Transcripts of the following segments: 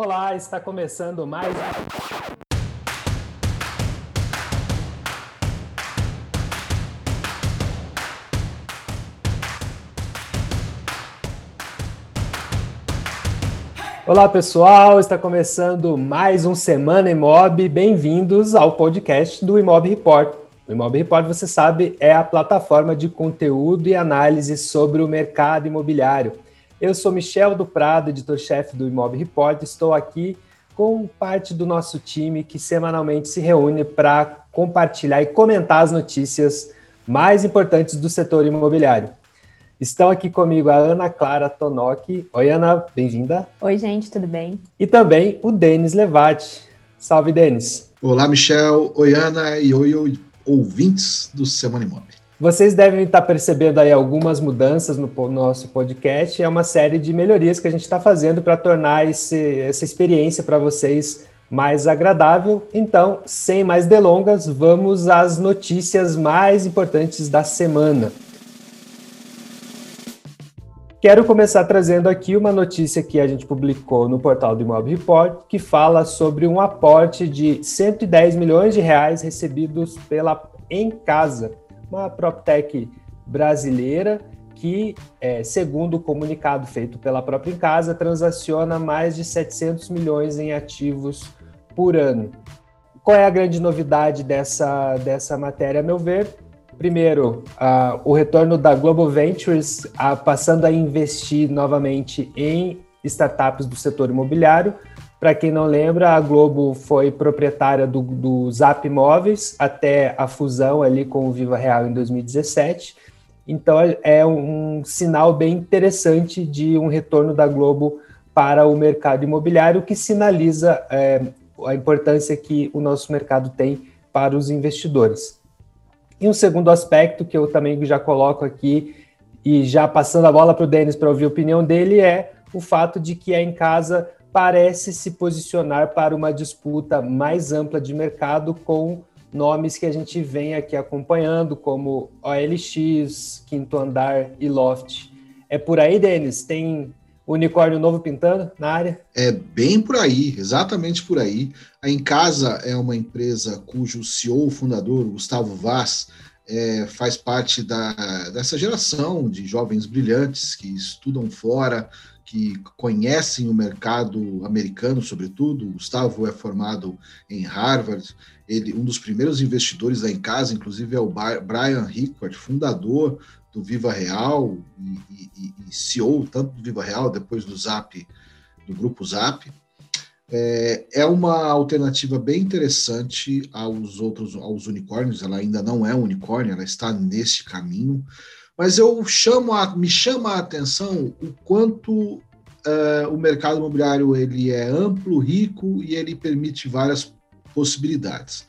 Olá, está começando mais. Olá pessoal, está começando mais um Semana Imob. Bem-vindos ao podcast do Imob Report. O Imob Report, você sabe, é a plataforma de conteúdo e análise sobre o mercado imobiliário. Eu sou Michel do Prado, editor-chefe do Imob Report. Estou aqui com parte do nosso time que semanalmente se reúne para compartilhar e comentar as notícias mais importantes do setor imobiliário. Estão aqui comigo a Ana Clara Tonoki. Oi, Ana, bem-vinda. Oi, gente, tudo bem? E também o Denis Levati. Salve, Denis. Olá, Michel. Oi, Ana. E oi, oi ouvintes do Semana Imóvel. Vocês devem estar percebendo aí algumas mudanças no nosso podcast. É uma série de melhorias que a gente está fazendo para tornar esse, essa experiência para vocês mais agradável. Então, sem mais delongas, vamos às notícias mais importantes da semana. Quero começar trazendo aqui uma notícia que a gente publicou no portal do Imóvel Report, que fala sobre um aporte de 110 milhões de reais recebidos pela Em Casa uma PropTech brasileira que, é, segundo o comunicado feito pela própria Casa, transaciona mais de 700 milhões em ativos por ano. Qual é a grande novidade dessa, dessa matéria, a meu ver? Primeiro, uh, o retorno da Global Ventures uh, passando a investir novamente em startups do setor imobiliário, para quem não lembra, a Globo foi proprietária do, do Zap Imóveis até a fusão ali com o Viva Real em 2017. Então é um, um sinal bem interessante de um retorno da Globo para o mercado imobiliário, que sinaliza é, a importância que o nosso mercado tem para os investidores. E um segundo aspecto que eu também já coloco aqui, e já passando a bola para o Denis para ouvir a opinião dele, é o fato de que a Em Casa parece se posicionar para uma disputa mais ampla de mercado com nomes que a gente vem aqui acompanhando, como OLX, Quinto Andar e Loft. É por aí, Denis? Tem unicórnio novo pintando na área? É bem por aí, exatamente por aí. A Em Casa é uma empresa cujo CEO, fundador, Gustavo Vaz, é, faz parte da, dessa geração de jovens brilhantes que estudam fora, que conhecem o mercado americano, sobretudo. O Gustavo é formado em Harvard. Ele, um dos primeiros investidores da Em Casa, inclusive, é o Brian Rickard, fundador do Viva Real e, e, e CEO tanto do Viva Real, depois do Zap, do grupo Zap. É, é uma alternativa bem interessante aos outros, aos unicórnios. Ela ainda não é um unicórnio, ela está nesse caminho mas eu chamo a, me chama a atenção o quanto uh, o mercado imobiliário ele é amplo, rico e ele permite várias possibilidades.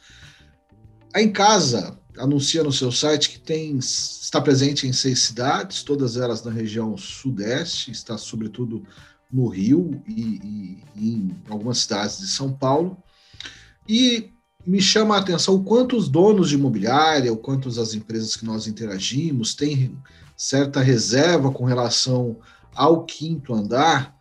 A Em Casa anuncia no seu site que tem, está presente em seis cidades, todas elas na região sudeste, está sobretudo no Rio e, e, e em algumas cidades de São Paulo. E me chama a atenção o quanto os donos de imobiliária, o quanto as empresas que nós interagimos têm certa reserva com relação ao quinto andar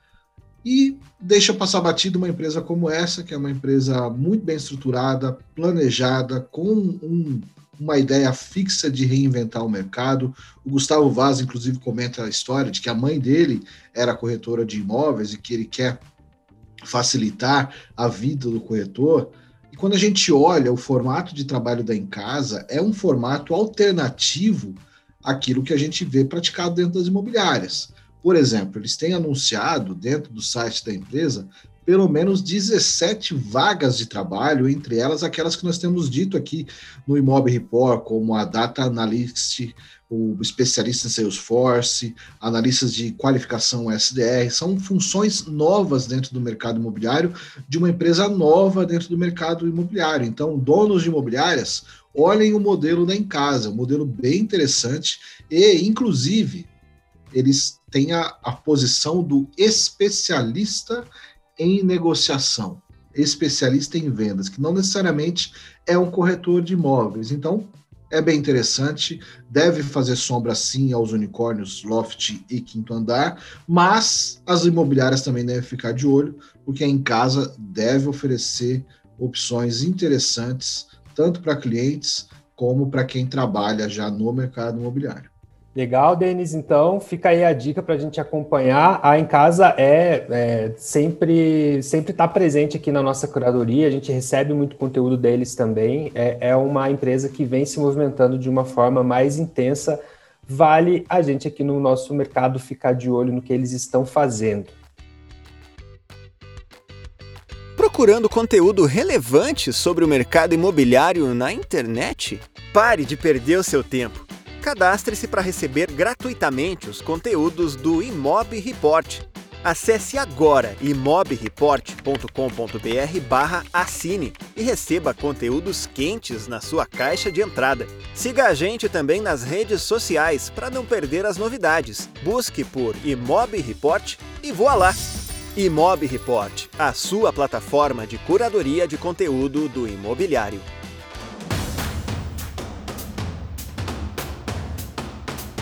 e deixa passar batido uma empresa como essa, que é uma empresa muito bem estruturada, planejada, com um, uma ideia fixa de reinventar o mercado. O Gustavo Vaz, inclusive, comenta a história de que a mãe dele era corretora de imóveis e que ele quer facilitar a vida do corretor quando a gente olha o formato de trabalho da Em Casa, é um formato alternativo àquilo que a gente vê praticado dentro das imobiliárias. Por exemplo, eles têm anunciado dentro do site da empresa pelo menos 17 vagas de trabalho, entre elas aquelas que nós temos dito aqui no Imob Report, como a Data Analyst, o especialista em Salesforce, analistas de qualificação SDR, são funções novas dentro do mercado imobiliário, de uma empresa nova dentro do mercado imobiliário. Então, donos de imobiliárias, olhem o modelo da Em Casa, um modelo bem interessante e, inclusive, eles têm a, a posição do especialista em negociação, especialista em vendas, que não necessariamente é um corretor de imóveis. Então, é bem interessante, deve fazer sombra sim aos unicórnios Loft e Quinto Andar, mas as imobiliárias também devem ficar de olho, porque em casa deve oferecer opções interessantes, tanto para clientes como para quem trabalha já no mercado imobiliário. Legal, Denis. Então, fica aí a dica para a gente acompanhar. A Em Casa é, é sempre sempre está presente aqui na nossa curadoria. A gente recebe muito conteúdo deles também. É, é uma empresa que vem se movimentando de uma forma mais intensa. Vale a gente aqui no nosso mercado ficar de olho no que eles estão fazendo. Procurando conteúdo relevante sobre o mercado imobiliário na internet? Pare de perder o seu tempo Cadastre-se para receber gratuitamente os conteúdos do Imob Report. Acesse agora imobreport.com.br barra assine e receba conteúdos quentes na sua caixa de entrada. Siga a gente também nas redes sociais para não perder as novidades. Busque por Imob Report e voa lá! Imob Report, a sua plataforma de curadoria de conteúdo do imobiliário.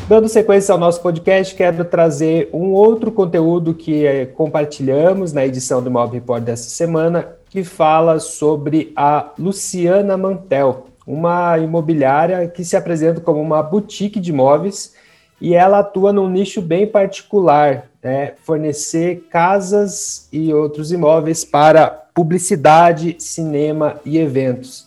Dando sequência ao nosso podcast, quero trazer um outro conteúdo que é, compartilhamos na edição do Mob Report dessa semana, que fala sobre a Luciana Mantel, uma imobiliária que se apresenta como uma boutique de imóveis e ela atua num nicho bem particular, né? fornecer casas e outros imóveis para publicidade, cinema e eventos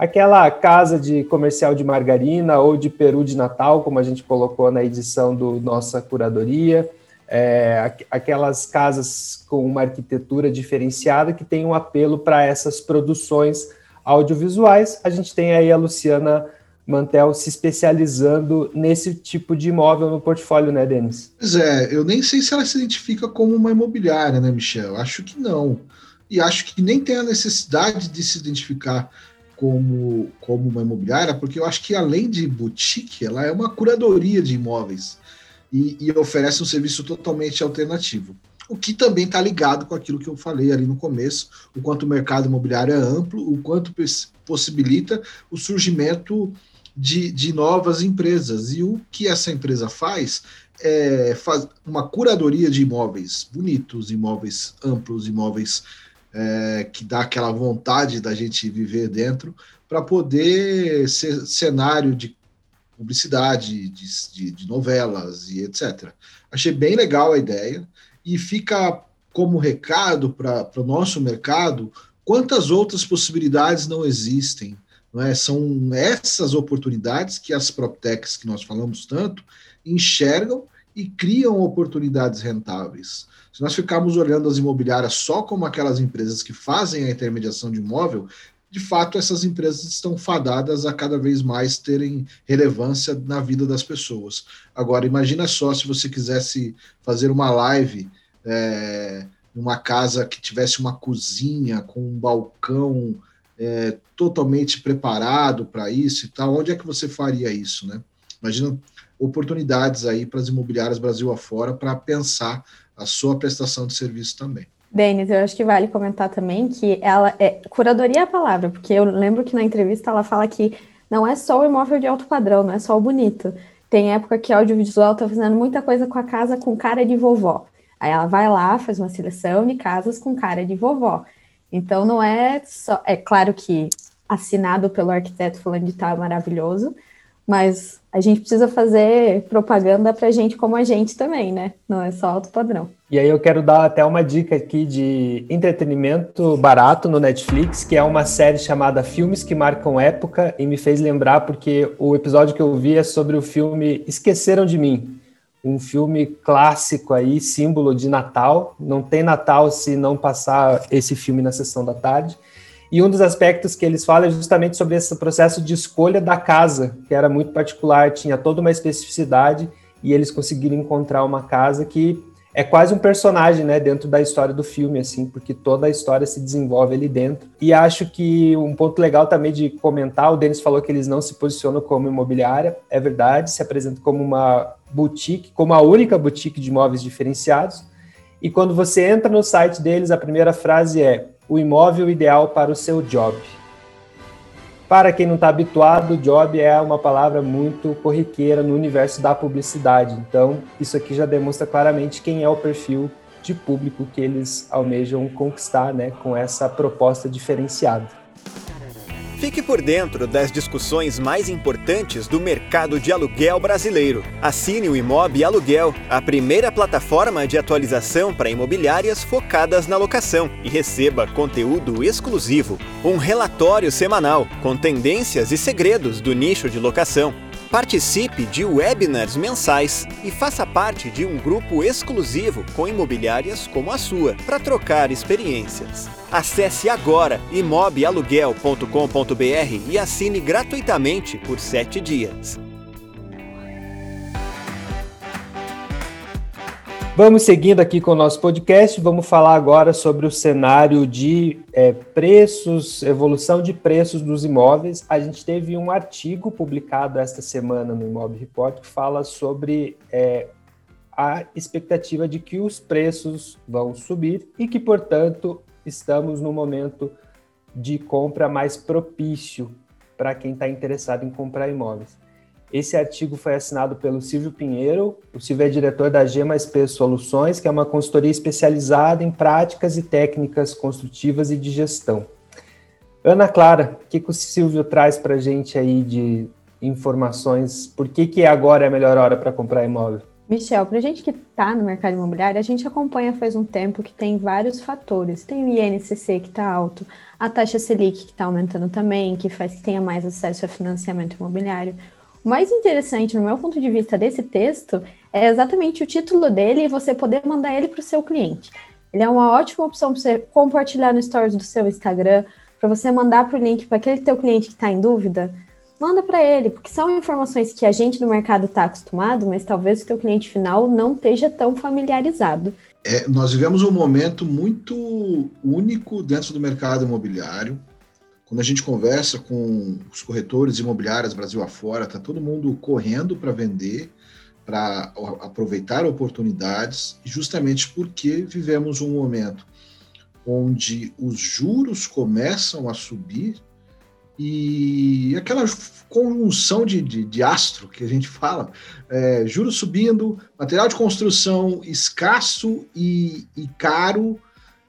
aquela casa de comercial de margarina ou de peru de Natal, como a gente colocou na edição do nossa curadoria, é, aquelas casas com uma arquitetura diferenciada que tem um apelo para essas produções audiovisuais. A gente tem aí a Luciana Mantel se especializando nesse tipo de imóvel no portfólio, né, Denis? Pois é, eu nem sei se ela se identifica como uma imobiliária, né, Michel? Acho que não. E acho que nem tem a necessidade de se identificar como, como uma imobiliária, porque eu acho que além de boutique, ela é uma curadoria de imóveis e, e oferece um serviço totalmente alternativo. O que também está ligado com aquilo que eu falei ali no começo, o quanto o mercado imobiliário é amplo, o quanto possibilita o surgimento de, de novas empresas. E o que essa empresa faz é faz uma curadoria de imóveis bonitos, imóveis amplos, imóveis é, que dá aquela vontade da gente viver dentro, para poder ser cenário de publicidade, de, de, de, novelas e etc. Achei bem legal a ideia e fica como recado para o nosso mercado quantas outras possibilidades não existem. Não é? São essas oportunidades que as PropTechs que nós falamos tanto enxergam e criam oportunidades rentáveis. Se nós ficarmos olhando as imobiliárias só como aquelas empresas que fazem a intermediação de imóvel, de fato essas empresas estão fadadas a cada vez mais terem relevância na vida das pessoas. Agora, imagina só se você quisesse fazer uma live é, numa casa que tivesse uma cozinha com um balcão é, totalmente preparado para isso e tal, onde é que você faria isso, né? Imagina oportunidades aí para as imobiliárias Brasil afora para pensar a sua prestação de serviço também. Denis, eu acho que vale comentar também que ela é curadoria é a palavra, porque eu lembro que na entrevista ela fala que não é só o imóvel de alto padrão, não é só o bonito. Tem época que audiovisual está fazendo muita coisa com a casa com cara de vovó. Aí ela vai lá, faz uma seleção de casas com cara de vovó. Então não é só. É claro que assinado pelo arquiteto falando de tal é maravilhoso, mas a gente precisa fazer propaganda para gente como a gente também, né? Não é só alto padrão. E aí eu quero dar até uma dica aqui de entretenimento barato no Netflix, que é uma série chamada Filmes que Marcam Época, e me fez lembrar porque o episódio que eu vi é sobre o filme Esqueceram de Mim, um filme clássico aí, símbolo de Natal. Não tem Natal se não passar esse filme na sessão da tarde. E um dos aspectos que eles falam é justamente sobre esse processo de escolha da casa, que era muito particular, tinha toda uma especificidade, e eles conseguiram encontrar uma casa que é quase um personagem, né, dentro da história do filme, assim, porque toda a história se desenvolve ali dentro. E acho que um ponto legal também de comentar, o Denis falou que eles não se posicionam como imobiliária, é verdade, se apresentam como uma boutique, como a única boutique de imóveis diferenciados. E quando você entra no site deles, a primeira frase é: o imóvel ideal para o seu job. Para quem não está habituado, job é uma palavra muito corriqueira no universo da publicidade. Então, isso aqui já demonstra claramente quem é o perfil de público que eles almejam conquistar né, com essa proposta diferenciada. Fique por dentro das discussões mais importantes do mercado de aluguel brasileiro. Assine o Imob Aluguel, a primeira plataforma de atualização para imobiliárias focadas na locação, e receba conteúdo exclusivo, um relatório semanal com tendências e segredos do nicho de locação Participe de webinars mensais e faça parte de um grupo exclusivo com imobiliárias como a sua para trocar experiências. Acesse agora imobialuguel.com.br e assine gratuitamente por sete dias. Vamos seguindo aqui com o nosso podcast, vamos falar agora sobre o cenário de é, preços, evolução de preços dos imóveis. A gente teve um artigo publicado esta semana no Imob Report que fala sobre é, a expectativa de que os preços vão subir e que, portanto, estamos no momento de compra mais propício para quem está interessado em comprar imóveis. Esse artigo foi assinado pelo Silvio Pinheiro. O Silvio é diretor da G+P Soluções, que é uma consultoria especializada em práticas e técnicas construtivas e de gestão. Ana Clara, o que, que o Silvio traz para a gente aí de informações? Por que, que agora é a melhor hora para comprar imóvel? Michel, para a gente que está no mercado imobiliário, a gente acompanha faz um tempo que tem vários fatores. Tem o INCC que está alto, a taxa Selic que está aumentando também, que faz que tenha mais acesso a financiamento imobiliário. O mais interessante, no meu ponto de vista, desse texto é exatamente o título dele e você poder mandar ele para o seu cliente. Ele é uma ótima opção para você compartilhar no stories do seu Instagram, para você mandar para o link para aquele teu cliente que está em dúvida. Manda para ele, porque são informações que a gente no mercado está acostumado, mas talvez o teu cliente final não esteja tão familiarizado. É, nós vivemos um momento muito único dentro do mercado imobiliário, quando a gente conversa com os corretores imobiliários Brasil afora, está todo mundo correndo para vender, para aproveitar oportunidades, justamente porque vivemos um momento onde os juros começam a subir e aquela conjunção de, de, de astro que a gente fala, é, juros subindo, material de construção escasso e, e caro,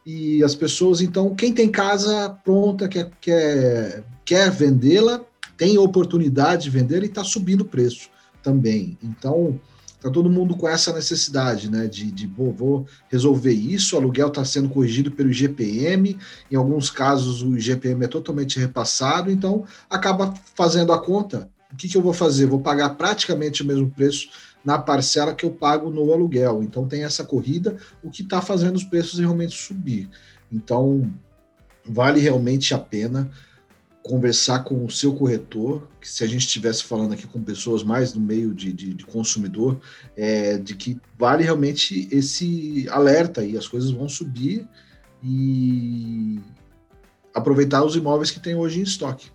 e as pessoas, então, quem tem casa pronta, quer, quer, quer vendê-la, tem oportunidade de vender e está subindo o preço também. Então, está todo mundo com essa necessidade, né, de, de vou, vou resolver isso, o aluguel está sendo corrigido pelo IGPM, em alguns casos o IGPM é totalmente repassado, então acaba fazendo a conta, o que, que eu vou fazer? Vou pagar praticamente o mesmo preço na parcela que eu pago no aluguel. Então tem essa corrida, o que está fazendo os preços realmente subir. Então vale realmente a pena conversar com o seu corretor, que se a gente estivesse falando aqui com pessoas mais no meio de, de, de consumidor, é, de que vale realmente esse alerta e as coisas vão subir e aproveitar os imóveis que tem hoje em estoque.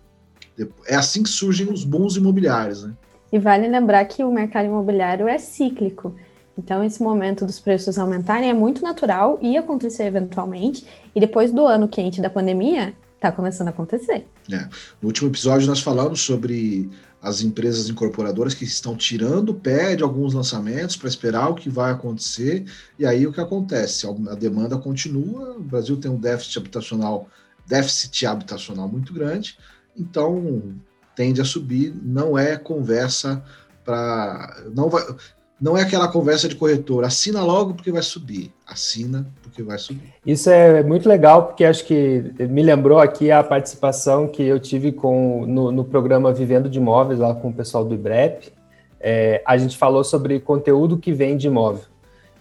É assim que surgem os bons imobiliários, né? E vale lembrar que o mercado imobiliário é cíclico. Então, esse momento dos preços aumentarem é muito natural, ia acontecer eventualmente, e depois do ano quente da pandemia, está começando a acontecer. É. No último episódio, nós falamos sobre as empresas incorporadoras que estão tirando o pé de alguns lançamentos para esperar o que vai acontecer, e aí o que acontece? A demanda continua, o Brasil tem um déficit habitacional, déficit habitacional muito grande, então tende a subir, não é conversa para. Não, vai, não é aquela conversa de corretor, assina logo porque vai subir, assina porque vai subir. Isso é muito legal, porque acho que me lembrou aqui a participação que eu tive com, no, no programa Vivendo de Imóveis, lá com o pessoal do IBREP. É, a gente falou sobre conteúdo que vem de imóvel.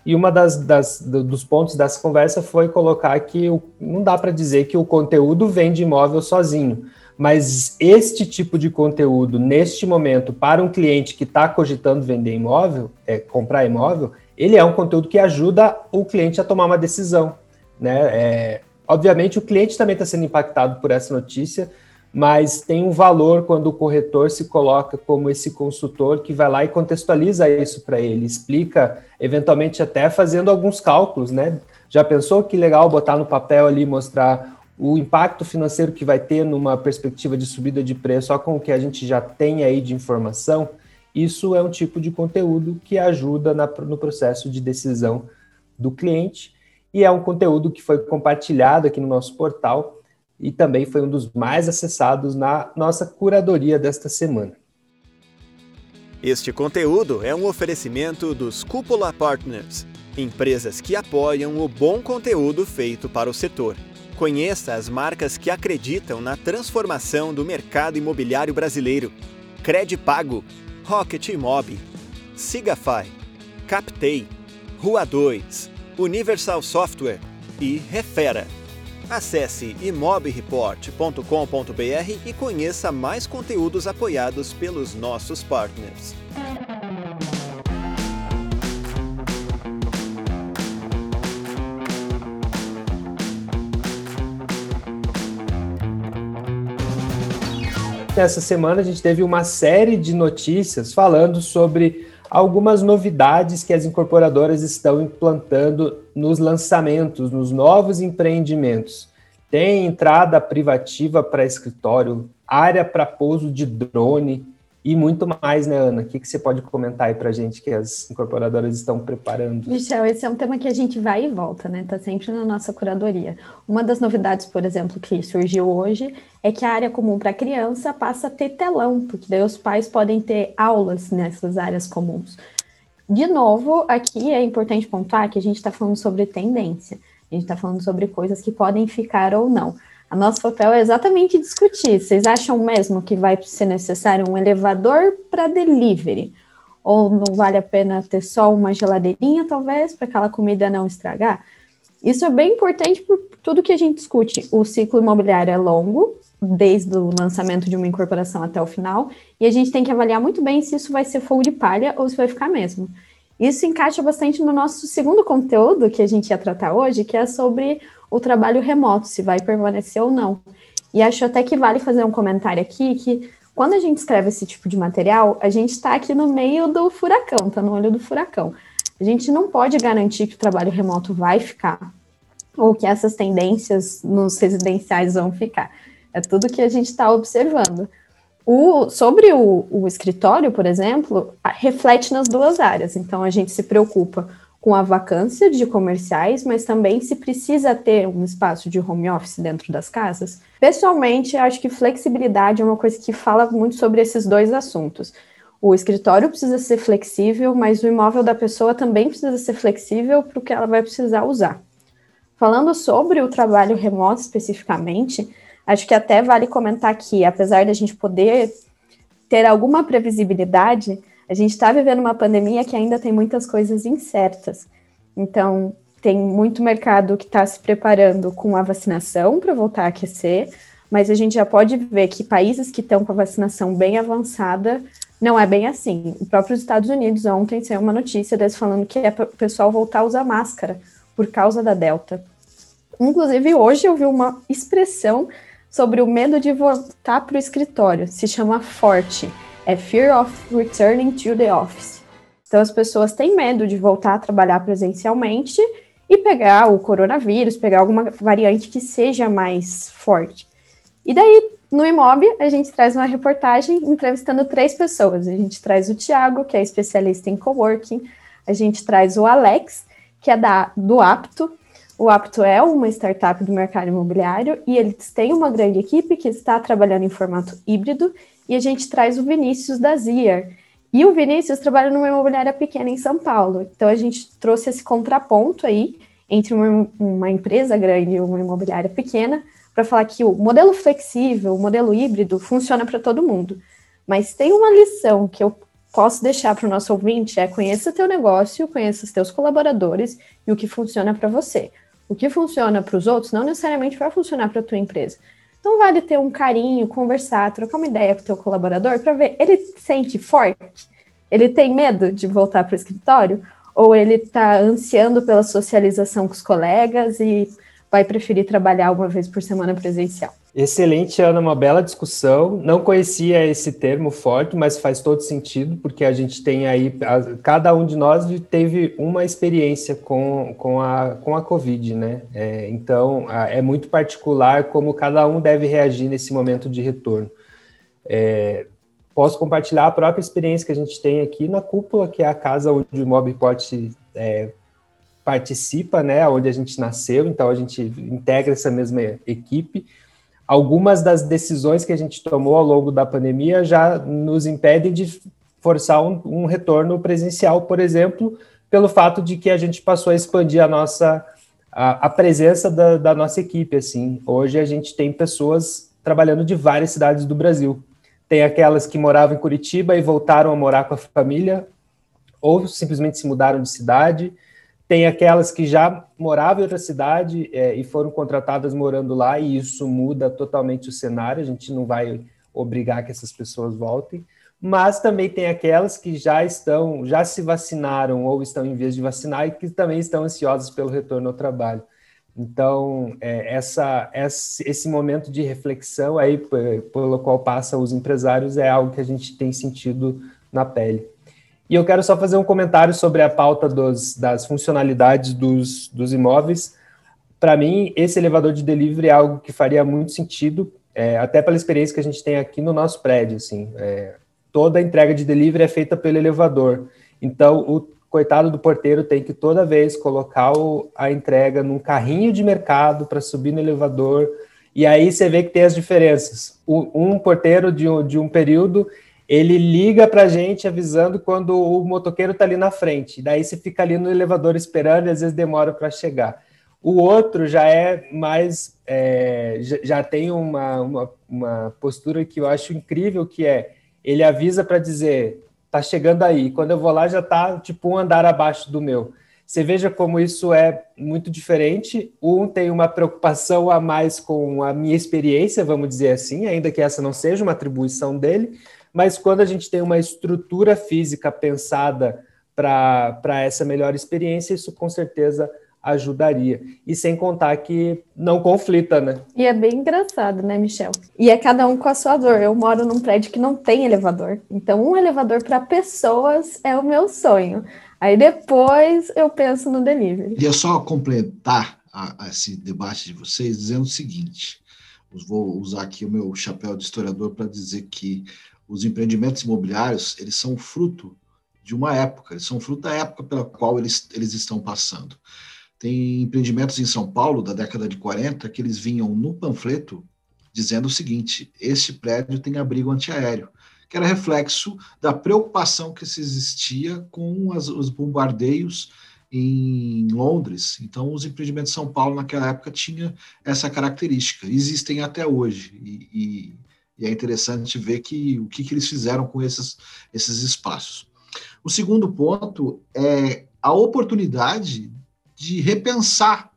E uma das, das dos pontos dessa conversa foi colocar que o, não dá para dizer que o conteúdo vem de imóvel sozinho mas este tipo de conteúdo, neste momento, para um cliente que está cogitando vender imóvel, é, comprar imóvel, ele é um conteúdo que ajuda o cliente a tomar uma decisão. Né? É, obviamente, o cliente também está sendo impactado por essa notícia, mas tem um valor quando o corretor se coloca como esse consultor que vai lá e contextualiza isso para ele, explica, eventualmente até fazendo alguns cálculos, né? Já pensou que legal botar no papel ali, mostrar o impacto financeiro que vai ter numa perspectiva de subida de preço, só com o que a gente já tem aí de informação, isso é um tipo de conteúdo que ajuda na, no processo de decisão do cliente e é um conteúdo que foi compartilhado aqui no nosso portal e também foi um dos mais acessados na nossa curadoria desta semana. Este conteúdo é um oferecimento dos Cúpula Partners, empresas que apoiam o bom conteúdo feito para o setor. Conheça as marcas que acreditam na transformação do mercado imobiliário brasileiro. Pago, Rocket Imob, Sigafy, Captei, Rua 2, Universal Software e Refera. Acesse imobreport.com.br e conheça mais conteúdos apoiados pelos nossos partners. Essa semana a gente teve uma série de notícias falando sobre algumas novidades que as incorporadoras estão implantando nos lançamentos, nos novos empreendimentos. Tem entrada privativa para escritório, área para pouso de drone, e muito mais, né, Ana? O que, que você pode comentar aí para a gente que as incorporadoras estão preparando? Michel, esse é um tema que a gente vai e volta, né? Está sempre na nossa curadoria. Uma das novidades, por exemplo, que surgiu hoje é que a área comum para criança passa a ter telão, porque daí os pais podem ter aulas nessas áreas comuns. De novo, aqui é importante pontuar que a gente está falando sobre tendência. A gente está falando sobre coisas que podem ficar ou não. A nosso papel é exatamente discutir. Vocês acham mesmo que vai ser necessário um elevador para delivery? Ou não vale a pena ter só uma geladeirinha, talvez, para aquela comida não estragar? Isso é bem importante por tudo que a gente discute. O ciclo imobiliário é longo, desde o lançamento de uma incorporação até o final, e a gente tem que avaliar muito bem se isso vai ser fogo de palha ou se vai ficar mesmo. Isso encaixa bastante no nosso segundo conteúdo que a gente ia tratar hoje, que é sobre o trabalho remoto, se vai permanecer ou não. E acho até que vale fazer um comentário aqui que quando a gente escreve esse tipo de material, a gente está aqui no meio do furacão, está no olho do furacão. A gente não pode garantir que o trabalho remoto vai ficar, ou que essas tendências nos residenciais vão ficar. É tudo que a gente está observando. O, sobre o, o escritório, por exemplo, reflete nas duas áreas. Então, a gente se preocupa com a vacância de comerciais, mas também se precisa ter um espaço de home office dentro das casas. Pessoalmente, acho que flexibilidade é uma coisa que fala muito sobre esses dois assuntos. O escritório precisa ser flexível, mas o imóvel da pessoa também precisa ser flexível para o que ela vai precisar usar. Falando sobre o trabalho remoto especificamente, acho que até vale comentar que, apesar de a gente poder ter alguma previsibilidade, a gente está vivendo uma pandemia que ainda tem muitas coisas incertas. Então, tem muito mercado que está se preparando com a vacinação para voltar a aquecer, mas a gente já pode ver que países que estão com a vacinação bem avançada não é bem assim. O próprio Estados Unidos ontem saiu uma notícia deles falando que é para o pessoal voltar a usar máscara por causa da Delta. Inclusive, hoje eu vi uma expressão sobre o medo de voltar para o escritório, se chama forte é Fear of Returning to the Office. Então, as pessoas têm medo de voltar a trabalhar presencialmente e pegar o coronavírus, pegar alguma variante que seja mais forte. E daí, no Imob, a gente traz uma reportagem entrevistando três pessoas. A gente traz o Tiago, que é especialista em coworking, a gente traz o Alex, que é da, do Apto. O Apto é uma startup do mercado imobiliário e eles têm uma grande equipe que está trabalhando em formato híbrido e a gente traz o Vinícius da Zier. E o Vinícius trabalha numa imobiliária pequena em São Paulo. Então a gente trouxe esse contraponto aí entre uma, uma empresa grande e uma imobiliária pequena para falar que o modelo flexível, o modelo híbrido funciona para todo mundo. Mas tem uma lição que eu posso deixar para o nosso ouvinte é conheça teu negócio, conheça os teus colaboradores e o que funciona para você. O que funciona para os outros não necessariamente vai funcionar para a tua empresa. Então vale ter um carinho, conversar, trocar uma ideia com o teu colaborador para ver, ele se sente forte? Ele tem medo de voltar para o escritório? Ou ele está ansiando pela socialização com os colegas e vai preferir trabalhar uma vez por semana presencial? Excelente, Ana, uma bela discussão. Não conhecia esse termo forte, mas faz todo sentido, porque a gente tem aí, cada um de nós teve uma experiência com, com, a, com a Covid, né? É, então, é muito particular como cada um deve reagir nesse momento de retorno. É, posso compartilhar a própria experiência que a gente tem aqui na cúpula, que é a casa onde o Mob Report é, participa, né? Onde a gente nasceu, então a gente integra essa mesma equipe algumas das decisões que a gente tomou ao longo da pandemia já nos impedem de forçar um, um, retorno presencial, por exemplo, pelo fato de que a gente passou a expandir a nossa a, a presença da, da, nossa equipe. Assim, hoje a gente tem pessoas trabalhando de várias cidades do Brasil. Tem aquelas que moravam em Curitiba e voltaram a morar com a família, ou simplesmente se mudaram de cidade. Tem aquelas que já moravam em outra cidade é, e foram contratadas morando lá, e isso muda totalmente o cenário. A gente não vai obrigar que essas pessoas voltem. Mas também tem aquelas que já estão, já se vacinaram ou estão em vias de vacinar e que também estão ansiosas pelo retorno ao trabalho. Então, é, essa, esse momento de reflexão aí pelo qual passam os empresários é algo que a gente tem sentido na pele. E eu quero só fazer um comentário sobre a pauta dos, das funcionalidades dos, dos imóveis. Para mim, esse elevador de delivery é algo que faria muito sentido, é, até pela experiência que a gente tem aqui no nosso prédio. Assim, é, toda a entrega de delivery é feita pelo elevador. Então, o coitado do porteiro tem que toda vez colocar o, a entrega num carrinho de mercado para subir no elevador. E aí você vê que tem as diferenças. O, um porteiro de de um período ele liga para a gente avisando quando o motoqueiro está ali na frente. Daí você fica ali no elevador esperando e às vezes demora para chegar. O outro já é mais, é, já, tem uma, uma, uma, postura que eu acho incrível, que é ele avisa para dizer, tá chegando aí. Quando eu vou lá já tá tipo um andar abaixo do meu. Você veja como isso é muito diferente. Um tem uma preocupação a mais com a minha experiência, vamos dizer assim, ainda que essa não seja uma atribuição dele mas quando a gente tem uma estrutura física pensada para essa melhor experiência, isso com certeza ajudaria. E sem contar que não conflita, né? E é bem engraçado, né, Michel? E é cada um com a sua dor. Eu moro num prédio que não tem elevador. Então, um elevador para pessoas é o meu sonho. Aí depois eu penso no delivery. Queria só completar a, a esse debate de vocês dizendo o seguinte: vou usar aqui o meu chapéu de historiador para dizer que os empreendimentos imobiliários, eles são fruto de uma época, eles são fruto da época pela qual eles, eles estão passando. Tem empreendimentos em São Paulo, da década de 40, que eles vinham no panfleto dizendo o seguinte: este prédio tem abrigo antiaéreo, que era reflexo da preocupação que se existia com as, os bombardeios em Londres. Então, os empreendimentos de São Paulo naquela época tinham essa característica, existem até hoje. E, e e é interessante ver que, o que, que eles fizeram com esses, esses espaços. O segundo ponto é a oportunidade de repensar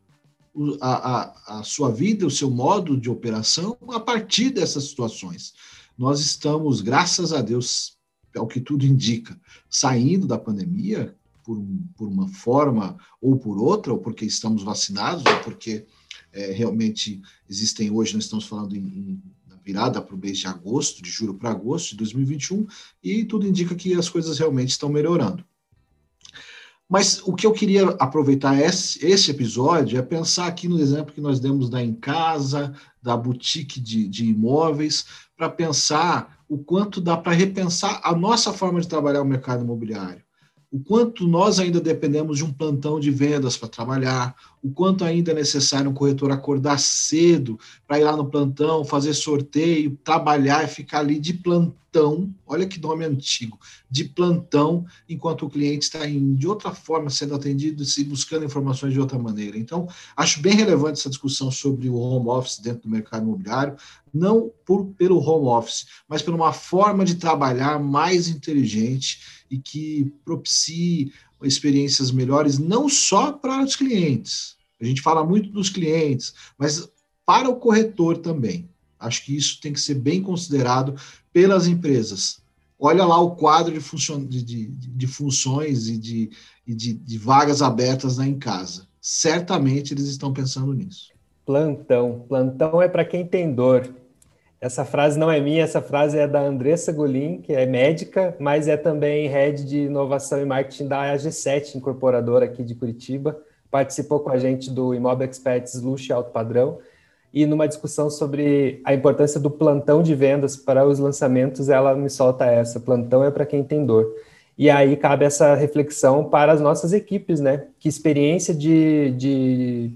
a, a, a, sua vida, o seu modo de operação a partir dessas situações. Nós estamos, graças a Deus, ao que tudo indica, saindo da pandemia por, por uma forma ou por outra, ou porque estamos vacinados, ou porque é, realmente existem hoje, nós estamos falando em, em virada para o mês de agosto, de julho para agosto de 2021, e tudo indica que as coisas realmente estão melhorando. Mas o que eu queria aproveitar esse, esse episódio é pensar aqui no exemplo que nós demos da Em Casa, da boutique de, de imóveis, para pensar o quanto dá para repensar a nossa forma de trabalhar o mercado imobiliário o quanto nós ainda dependemos de um plantão de vendas para trabalhar, o quanto ainda é necessário um corretor acordar cedo para ir lá no plantão, fazer sorteio, trabalhar e ficar ali de plantão. Olha que nome antigo, de plantão, enquanto o cliente está de outra forma sendo atendido, se buscando informações de outra maneira. Então, acho bem relevante essa discussão sobre o home office dentro do mercado imobiliário, não por, pelo home office, mas por uma forma de trabalhar mais inteligente e que propicie experiências melhores, não só para os clientes. A gente fala muito dos clientes, mas para o corretor também. Acho que isso tem que ser bem considerado pelas empresas. Olha lá o quadro de, funcion... de, de, de funções e, de, de, de vagas abertas na em casa. Certamente eles estão pensando nisso. Plantão. Plantão é para quem tem dor. Essa frase não é minha, essa frase é da Andressa Golim, que é médica, mas é também head de inovação e marketing da AG7, incorporadora aqui de Curitiba. Participou com a gente do Imob Experts Luxo Alto Padrão. E numa discussão sobre a importância do plantão de vendas para os lançamentos, ela me solta essa: plantão é para quem tem dor. E aí cabe essa reflexão para as nossas equipes, né? Que experiência de, de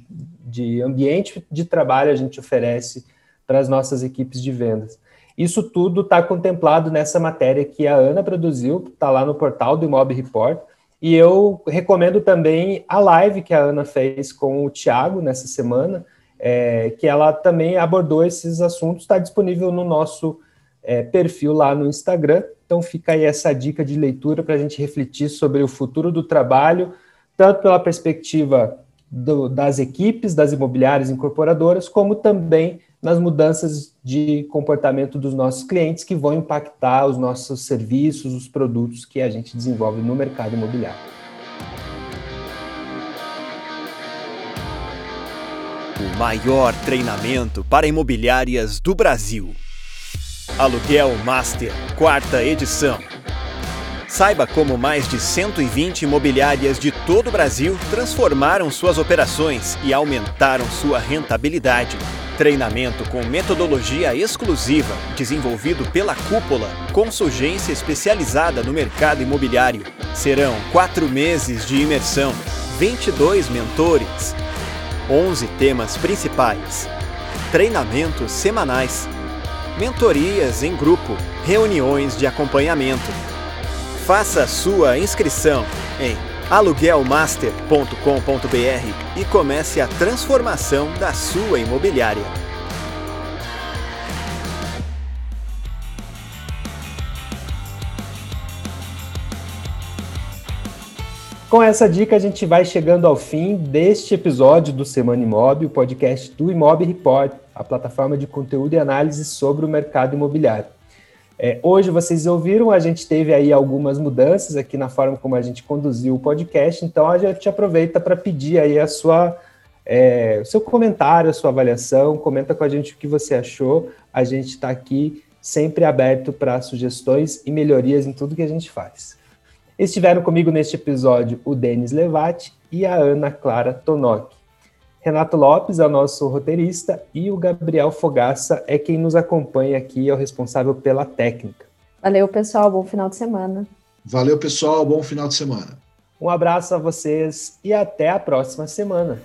de ambiente de trabalho a gente oferece para as nossas equipes de vendas. Isso tudo está contemplado nessa matéria que a Ana produziu, está lá no portal do Imob Report. E eu recomendo também a live que a Ana fez com o Tiago nessa semana, é, que ela também abordou esses assuntos, está disponível no nosso é, perfil lá no Instagram. Então fica aí essa dica de leitura para a gente refletir sobre o futuro do trabalho, tanto pela perspectiva do, das equipes, das imobiliárias incorporadoras, como também nas mudanças de comportamento dos nossos clientes que vão impactar os nossos serviços, os produtos que a gente desenvolve no mercado imobiliário. O maior treinamento para imobiliárias do Brasil. Aluguel Master, quarta edição. Saiba como mais de 120 imobiliárias de todo o Brasil transformaram suas operações e aumentaram sua rentabilidade. Treinamento com metodologia exclusiva, desenvolvido pela Cúpula, com especializada no mercado imobiliário. Serão quatro meses de imersão, 22 mentores, 11 temas principais, treinamentos semanais, mentorias em grupo, reuniões de acompanhamento Faça sua inscrição em aluguelmaster.com.br e comece a transformação da sua imobiliária. Com essa dica, a gente vai chegando ao fim deste episódio do Semana Imob, o podcast do Imob Report, a plataforma de conteúdo e análise sobre o mercado imobiliário. É, hoje vocês ouviram, a gente teve aí algumas mudanças aqui na forma como a gente conduziu o podcast, então a gente aproveita para pedir aí a sua, é, o seu comentário, a sua avaliação, comenta com a gente o que você achou. A gente está aqui sempre aberto para sugestões e melhorias em tudo que a gente faz. Estiveram comigo neste episódio o Denis Levati e a Ana Clara Tonoc. Renato Lopes é o nosso roteirista e o Gabriel Fogaça é quem nos acompanha aqui, é o responsável pela técnica. Valeu, pessoal. Bom final de semana. Valeu, pessoal. Bom final de semana. Um abraço a vocês e até a próxima semana.